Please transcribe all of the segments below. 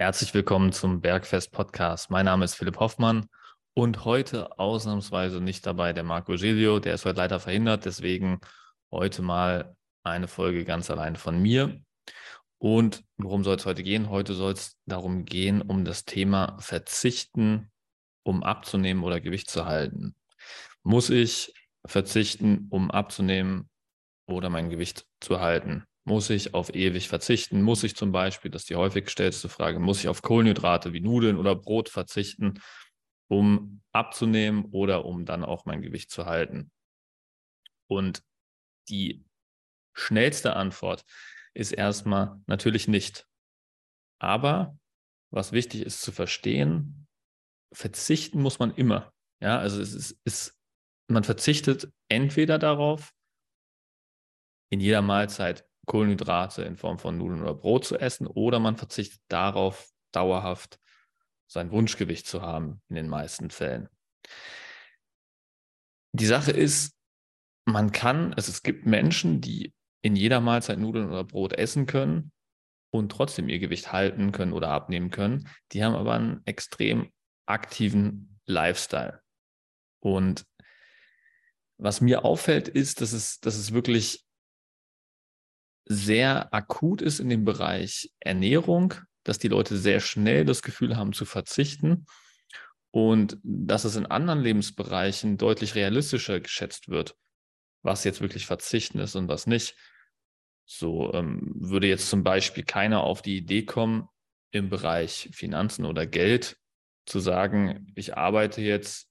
Herzlich willkommen zum Bergfest Podcast. Mein Name ist Philipp Hoffmann und heute ausnahmsweise nicht dabei der Marco Giglio, der ist heute leider verhindert, deswegen heute mal eine Folge ganz allein von mir. Und worum soll es heute gehen? Heute soll es darum gehen, um das Thema Verzichten, um abzunehmen oder Gewicht zu halten. Muss ich verzichten, um abzunehmen oder mein Gewicht zu halten? Muss ich auf ewig verzichten? Muss ich zum Beispiel, das ist die häufig gestellte Frage, muss ich auf Kohlenhydrate wie Nudeln oder Brot verzichten, um abzunehmen oder um dann auch mein Gewicht zu halten? Und die schnellste Antwort ist erstmal natürlich nicht. Aber was wichtig ist zu verstehen, verzichten muss man immer. Ja, also es ist, ist man verzichtet entweder darauf, in jeder Mahlzeit Kohlenhydrate in Form von Nudeln oder Brot zu essen oder man verzichtet darauf, dauerhaft sein Wunschgewicht zu haben, in den meisten Fällen. Die Sache ist, man kann, also es gibt Menschen, die in jeder Mahlzeit Nudeln oder Brot essen können und trotzdem ihr Gewicht halten können oder abnehmen können. Die haben aber einen extrem aktiven Lifestyle. Und was mir auffällt, ist, dass es, dass es wirklich sehr akut ist in dem Bereich Ernährung, dass die Leute sehr schnell das Gefühl haben zu verzichten und dass es in anderen Lebensbereichen deutlich realistischer geschätzt wird, was jetzt wirklich verzichten ist und was nicht. So ähm, würde jetzt zum Beispiel keiner auf die Idee kommen, im Bereich Finanzen oder Geld zu sagen, ich arbeite jetzt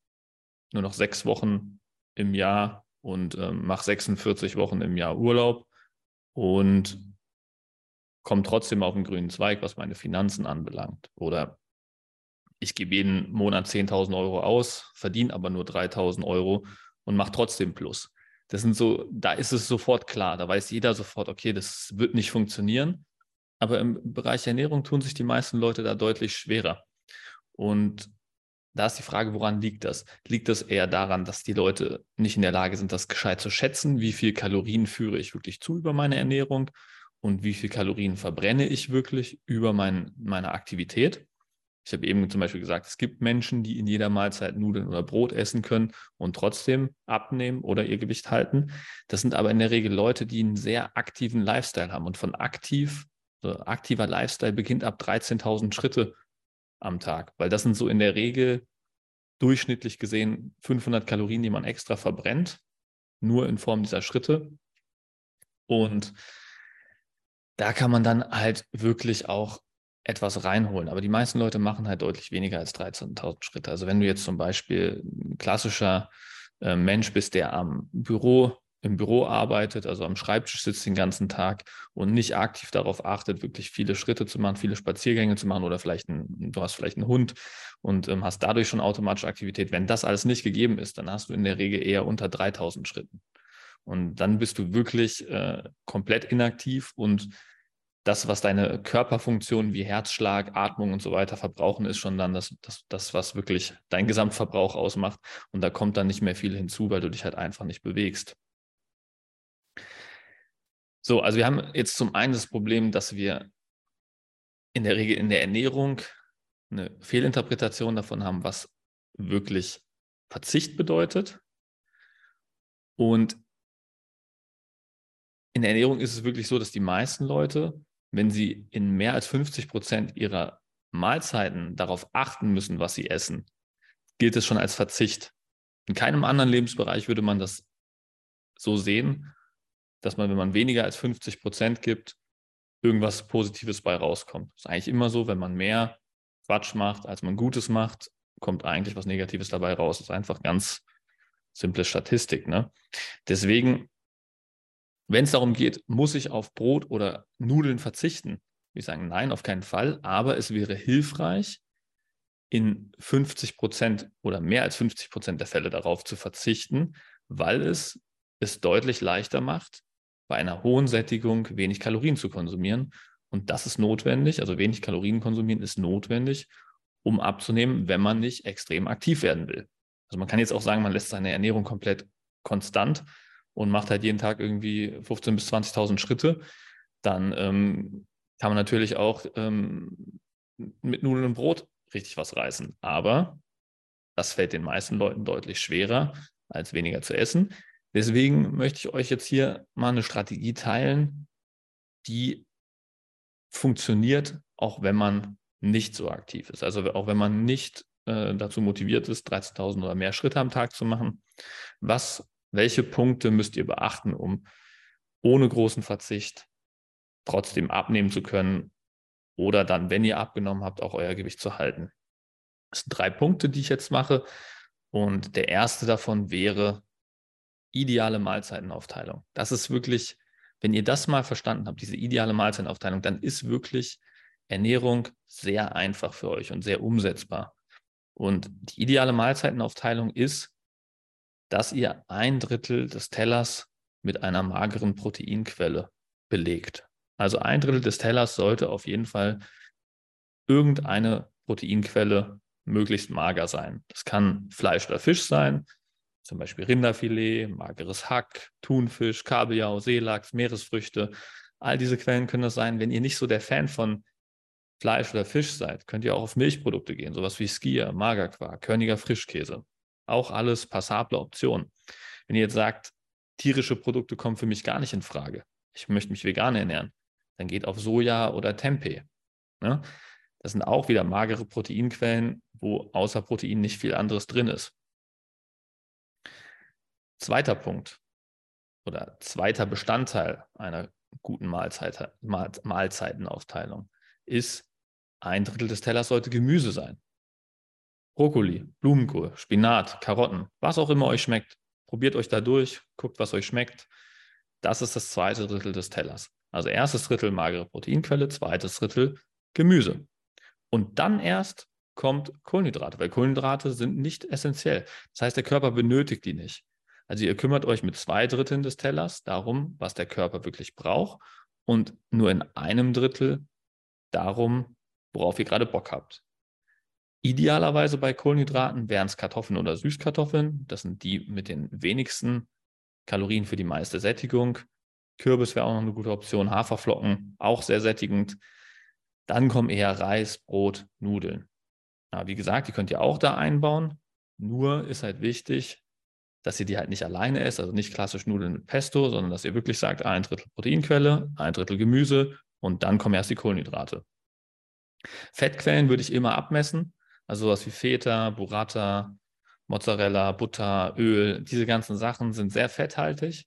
nur noch sechs Wochen im Jahr und ähm, mache 46 Wochen im Jahr Urlaub und komme trotzdem auf den grünen Zweig, was meine Finanzen anbelangt. Oder ich gebe jeden Monat 10.000 Euro aus, verdiene aber nur 3.000 Euro und mache trotzdem Plus. Das sind so, da ist es sofort klar, da weiß jeder sofort, okay, das wird nicht funktionieren. Aber im Bereich Ernährung tun sich die meisten Leute da deutlich schwerer. Und da ist die Frage, woran liegt das? Liegt das eher daran, dass die Leute nicht in der Lage sind, das gescheit zu schätzen? Wie viel Kalorien führe ich wirklich zu über meine Ernährung? Und wie viel Kalorien verbrenne ich wirklich über mein, meine Aktivität? Ich habe eben zum Beispiel gesagt, es gibt Menschen, die in jeder Mahlzeit Nudeln oder Brot essen können und trotzdem abnehmen oder ihr Gewicht halten. Das sind aber in der Regel Leute, die einen sehr aktiven Lifestyle haben. Und von aktiv, so aktiver Lifestyle beginnt ab 13.000 Schritte am Tag, weil das sind so in der Regel durchschnittlich gesehen 500 Kalorien, die man extra verbrennt, nur in Form dieser Schritte. Und da kann man dann halt wirklich auch etwas reinholen. Aber die meisten Leute machen halt deutlich weniger als 13.000 Schritte. Also wenn du jetzt zum Beispiel ein klassischer äh, Mensch bist, der am Büro im Büro arbeitet, also am Schreibtisch sitzt den ganzen Tag und nicht aktiv darauf achtet, wirklich viele Schritte zu machen, viele Spaziergänge zu machen oder vielleicht ein, du hast vielleicht einen Hund und ähm, hast dadurch schon automatische Aktivität. Wenn das alles nicht gegeben ist, dann hast du in der Regel eher unter 3000 Schritten. Und dann bist du wirklich äh, komplett inaktiv und das, was deine Körperfunktionen wie Herzschlag, Atmung und so weiter verbrauchen, ist schon dann das, das, das, was wirklich dein Gesamtverbrauch ausmacht. Und da kommt dann nicht mehr viel hinzu, weil du dich halt einfach nicht bewegst. So, also wir haben jetzt zum einen das Problem, dass wir in der Regel in der Ernährung eine Fehlinterpretation davon haben, was wirklich Verzicht bedeutet. Und in der Ernährung ist es wirklich so, dass die meisten Leute, wenn sie in mehr als 50 Prozent ihrer Mahlzeiten darauf achten müssen, was sie essen, gilt es schon als Verzicht. In keinem anderen Lebensbereich würde man das so sehen, dass man, wenn man weniger als 50 Prozent gibt, irgendwas Positives bei rauskommt. Das ist eigentlich immer so, wenn man mehr Quatsch macht, als man Gutes macht, kommt eigentlich was Negatives dabei raus. Das ist einfach ganz simple Statistik. Ne? Deswegen, wenn es darum geht, muss ich auf Brot oder Nudeln verzichten? Wir sagen nein, auf keinen Fall, aber es wäre hilfreich, in 50 Prozent oder mehr als 50 Prozent der Fälle darauf zu verzichten, weil es es deutlich leichter macht, bei einer hohen Sättigung wenig Kalorien zu konsumieren. Und das ist notwendig, also wenig Kalorien konsumieren ist notwendig, um abzunehmen, wenn man nicht extrem aktiv werden will. Also man kann jetzt auch sagen, man lässt seine Ernährung komplett konstant und macht halt jeden Tag irgendwie 15.000 bis 20.000 Schritte. Dann ähm, kann man natürlich auch ähm, mit Nudeln und Brot richtig was reißen. Aber das fällt den meisten Leuten deutlich schwerer, als weniger zu essen. Deswegen möchte ich euch jetzt hier mal eine Strategie teilen, die funktioniert, auch wenn man nicht so aktiv ist. Also auch wenn man nicht äh, dazu motiviert ist, 13.000 oder mehr Schritte am Tag zu machen. Was, welche Punkte müsst ihr beachten, um ohne großen Verzicht trotzdem abnehmen zu können oder dann, wenn ihr abgenommen habt, auch euer Gewicht zu halten? Das sind drei Punkte, die ich jetzt mache. Und der erste davon wäre ideale Mahlzeitenaufteilung. Das ist wirklich, wenn ihr das mal verstanden habt, diese ideale Mahlzeitenaufteilung, dann ist wirklich Ernährung sehr einfach für euch und sehr umsetzbar. Und die ideale Mahlzeitenaufteilung ist, dass ihr ein Drittel des Tellers mit einer mageren Proteinquelle belegt. Also ein Drittel des Tellers sollte auf jeden Fall irgendeine Proteinquelle möglichst mager sein. Das kann Fleisch oder Fisch sein, zum Beispiel Rinderfilet, mageres Hack, Thunfisch, Kabeljau, Seelachs, Meeresfrüchte. All diese Quellen können das sein. Wenn ihr nicht so der Fan von Fleisch oder Fisch seid, könnt ihr auch auf Milchprodukte gehen, sowas wie Skier, Magerquark, Körniger Frischkäse. Auch alles passable Optionen. Wenn ihr jetzt sagt, tierische Produkte kommen für mich gar nicht in Frage, ich möchte mich vegan ernähren, dann geht auf Soja oder Tempeh. Ne? Das sind auch wieder magere Proteinquellen, wo außer Protein nicht viel anderes drin ist. Zweiter Punkt oder zweiter Bestandteil einer guten Mahlzeit, Mahlzeitenaufteilung ist, ein Drittel des Tellers sollte Gemüse sein. Brokkoli, Blumenkohl, Spinat, Karotten, was auch immer euch schmeckt. Probiert euch da durch, guckt, was euch schmeckt. Das ist das zweite Drittel des Tellers. Also erstes Drittel magere Proteinquelle, zweites Drittel Gemüse. Und dann erst kommt Kohlenhydrate, weil Kohlenhydrate sind nicht essentiell. Das heißt, der Körper benötigt die nicht. Also ihr kümmert euch mit zwei Dritteln des Tellers darum, was der Körper wirklich braucht und nur in einem Drittel darum, worauf ihr gerade Bock habt. Idealerweise bei Kohlenhydraten wären es Kartoffeln oder Süßkartoffeln. Das sind die mit den wenigsten Kalorien für die meiste Sättigung. Kürbis wäre auch noch eine gute Option. Haferflocken, auch sehr sättigend. Dann kommen eher Reis, Brot, Nudeln. Aber wie gesagt, die könnt ihr auch da einbauen. Nur ist halt wichtig, dass ihr die halt nicht alleine esst, also nicht klassisch Nudeln mit Pesto, sondern dass ihr wirklich sagt, ein Drittel Proteinquelle, ein Drittel Gemüse und dann kommen erst die Kohlenhydrate. Fettquellen würde ich immer abmessen, also sowas wie Feta, Burrata, Mozzarella, Butter, Öl, diese ganzen Sachen sind sehr fetthaltig.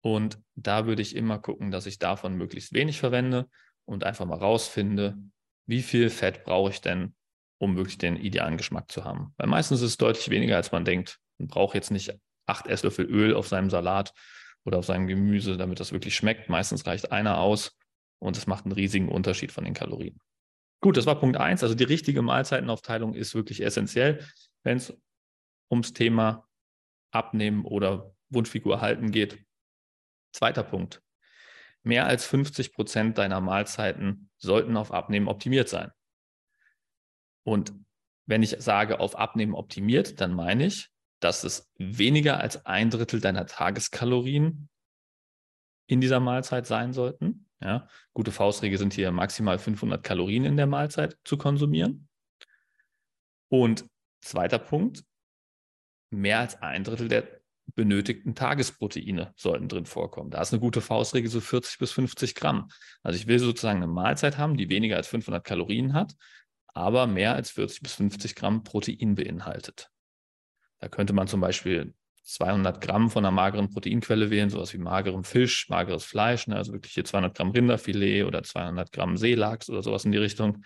Und da würde ich immer gucken, dass ich davon möglichst wenig verwende und einfach mal rausfinde, wie viel Fett brauche ich denn, um wirklich den idealen Geschmack zu haben. Weil meistens ist es deutlich weniger, als man denkt. Man braucht jetzt nicht acht Esslöffel Öl auf seinem Salat oder auf seinem Gemüse, damit das wirklich schmeckt. Meistens reicht einer aus und es macht einen riesigen Unterschied von den Kalorien. Gut, das war Punkt eins. Also die richtige Mahlzeitenaufteilung ist wirklich essentiell, wenn es ums Thema Abnehmen oder Wunschfigur halten geht. Zweiter Punkt. Mehr als 50 Prozent deiner Mahlzeiten sollten auf Abnehmen optimiert sein. Und wenn ich sage auf Abnehmen optimiert, dann meine ich, dass es weniger als ein Drittel deiner Tageskalorien in dieser Mahlzeit sein sollten. Ja, gute Faustregel sind hier maximal 500 Kalorien in der Mahlzeit zu konsumieren. Und zweiter Punkt, mehr als ein Drittel der benötigten Tagesproteine sollten drin vorkommen. Da ist eine gute Faustregel so 40 bis 50 Gramm. Also ich will sozusagen eine Mahlzeit haben, die weniger als 500 Kalorien hat, aber mehr als 40 bis 50 Gramm Protein beinhaltet. Da könnte man zum Beispiel 200 Gramm von einer mageren Proteinquelle wählen, sowas wie magerem Fisch, mageres Fleisch, ne? also wirklich hier 200 Gramm Rinderfilet oder 200 Gramm Seelachs oder sowas in die Richtung.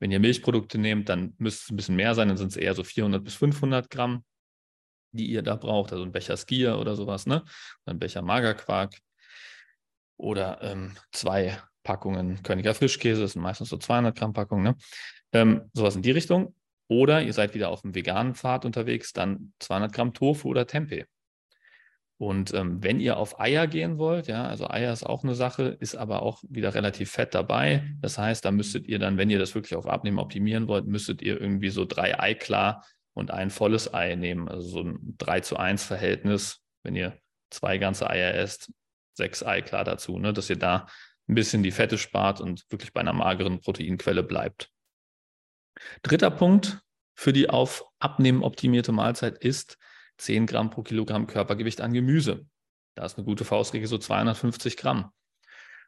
Wenn ihr Milchprodukte nehmt, dann müsste es ein bisschen mehr sein, dann sind es eher so 400 bis 500 Gramm, die ihr da braucht, also ein Becher Skier oder sowas, ne? ein Becher Magerquark oder ähm, zwei Packungen Königer Frischkäse, das sind meistens so 200 Gramm Packungen, ne? ähm, sowas in die Richtung. Oder ihr seid wieder auf dem veganen Pfad unterwegs, dann 200 Gramm Tofu oder Tempeh. Und ähm, wenn ihr auf Eier gehen wollt, ja, also Eier ist auch eine Sache, ist aber auch wieder relativ fett dabei. Das heißt, da müsstet ihr dann, wenn ihr das wirklich auf Abnehmen optimieren wollt, müsstet ihr irgendwie so drei Ei klar und ein volles Ei nehmen. Also so ein 3 zu 1 Verhältnis, wenn ihr zwei ganze Eier esst, sechs Ei klar dazu, ne, dass ihr da ein bisschen die Fette spart und wirklich bei einer mageren Proteinquelle bleibt. Dritter Punkt für die auf Abnehmen optimierte Mahlzeit ist 10 Gramm pro Kilogramm Körpergewicht an Gemüse. Da ist eine gute Faustregel so 250 Gramm.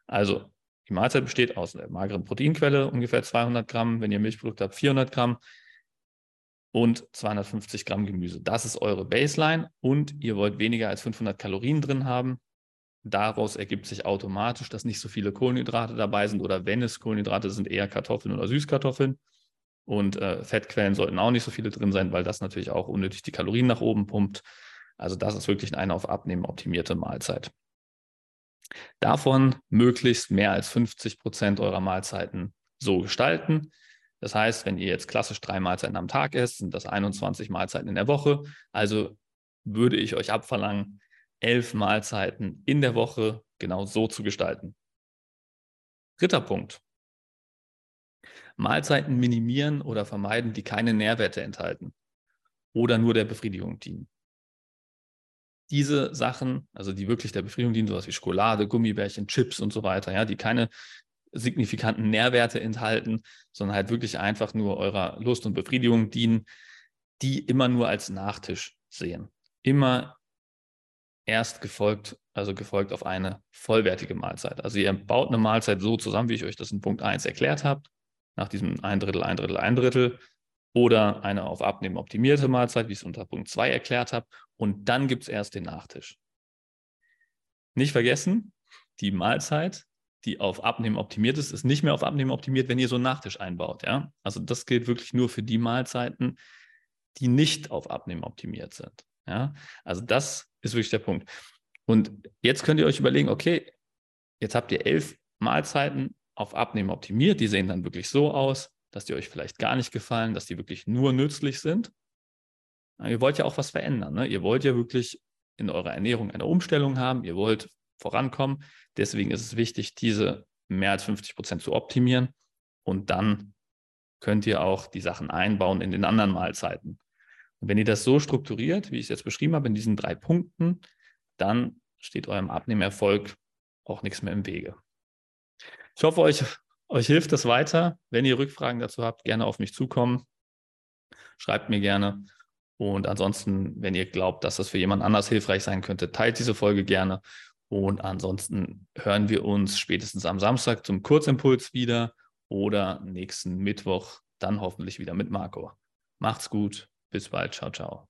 Also die Mahlzeit besteht aus einer mageren Proteinquelle, ungefähr 200 Gramm. Wenn ihr Milchprodukte habt, 400 Gramm und 250 Gramm Gemüse. Das ist eure Baseline und ihr wollt weniger als 500 Kalorien drin haben. Daraus ergibt sich automatisch, dass nicht so viele Kohlenhydrate dabei sind oder wenn es Kohlenhydrate sind, eher Kartoffeln oder Süßkartoffeln. Und äh, Fettquellen sollten auch nicht so viele drin sein, weil das natürlich auch unnötig die Kalorien nach oben pumpt. Also das ist wirklich eine auf Abnehmen optimierte Mahlzeit. Davon möglichst mehr als 50 Prozent eurer Mahlzeiten so gestalten. Das heißt, wenn ihr jetzt klassisch drei Mahlzeiten am Tag esst, sind das 21 Mahlzeiten in der Woche. Also würde ich euch abverlangen, elf Mahlzeiten in der Woche genau so zu gestalten. Dritter Punkt. Mahlzeiten minimieren oder vermeiden, die keine Nährwerte enthalten oder nur der Befriedigung dienen. Diese Sachen, also die wirklich der Befriedigung dienen, sowas wie Schokolade, Gummibärchen, Chips und so weiter, ja, die keine signifikanten Nährwerte enthalten, sondern halt wirklich einfach nur eurer Lust und Befriedigung dienen, die immer nur als Nachtisch sehen. Immer erst gefolgt, also gefolgt auf eine vollwertige Mahlzeit. Also ihr baut eine Mahlzeit so zusammen, wie ich euch das in Punkt 1 erklärt habe, nach diesem ein Drittel, ein Drittel, ein Drittel oder eine auf Abnehmen optimierte Mahlzeit, wie ich es unter Punkt 2 erklärt habe. Und dann gibt es erst den Nachtisch. Nicht vergessen, die Mahlzeit die auf Abnehmen optimiert ist, ist nicht mehr auf Abnehmen optimiert, wenn ihr so einen Nachtisch einbaut. Ja? Also das gilt wirklich nur für die Mahlzeiten, die nicht auf Abnehmen optimiert sind. Ja? Also das ist wirklich der Punkt. Und jetzt könnt ihr euch überlegen, okay, jetzt habt ihr elf Mahlzeiten auf Abnehmen optimiert. Die sehen dann wirklich so aus, dass die euch vielleicht gar nicht gefallen, dass die wirklich nur nützlich sind. Ihr wollt ja auch was verändern. Ne? Ihr wollt ja wirklich in eurer Ernährung eine Umstellung haben. Ihr wollt vorankommen. Deswegen ist es wichtig, diese mehr als 50 Prozent zu optimieren. Und dann könnt ihr auch die Sachen einbauen in den anderen Mahlzeiten. Und wenn ihr das so strukturiert, wie ich es jetzt beschrieben habe, in diesen drei Punkten, dann steht eurem Abnehmerfolg auch nichts mehr im Wege. Ich hoffe, euch, euch hilft das weiter. Wenn ihr Rückfragen dazu habt, gerne auf mich zukommen. Schreibt mir gerne. Und ansonsten, wenn ihr glaubt, dass das für jemand anders hilfreich sein könnte, teilt diese Folge gerne und ansonsten hören wir uns spätestens am Samstag zum Kurzimpuls wieder oder nächsten Mittwoch dann hoffentlich wieder mit Marco. Macht's gut. Bis bald. Ciao, ciao.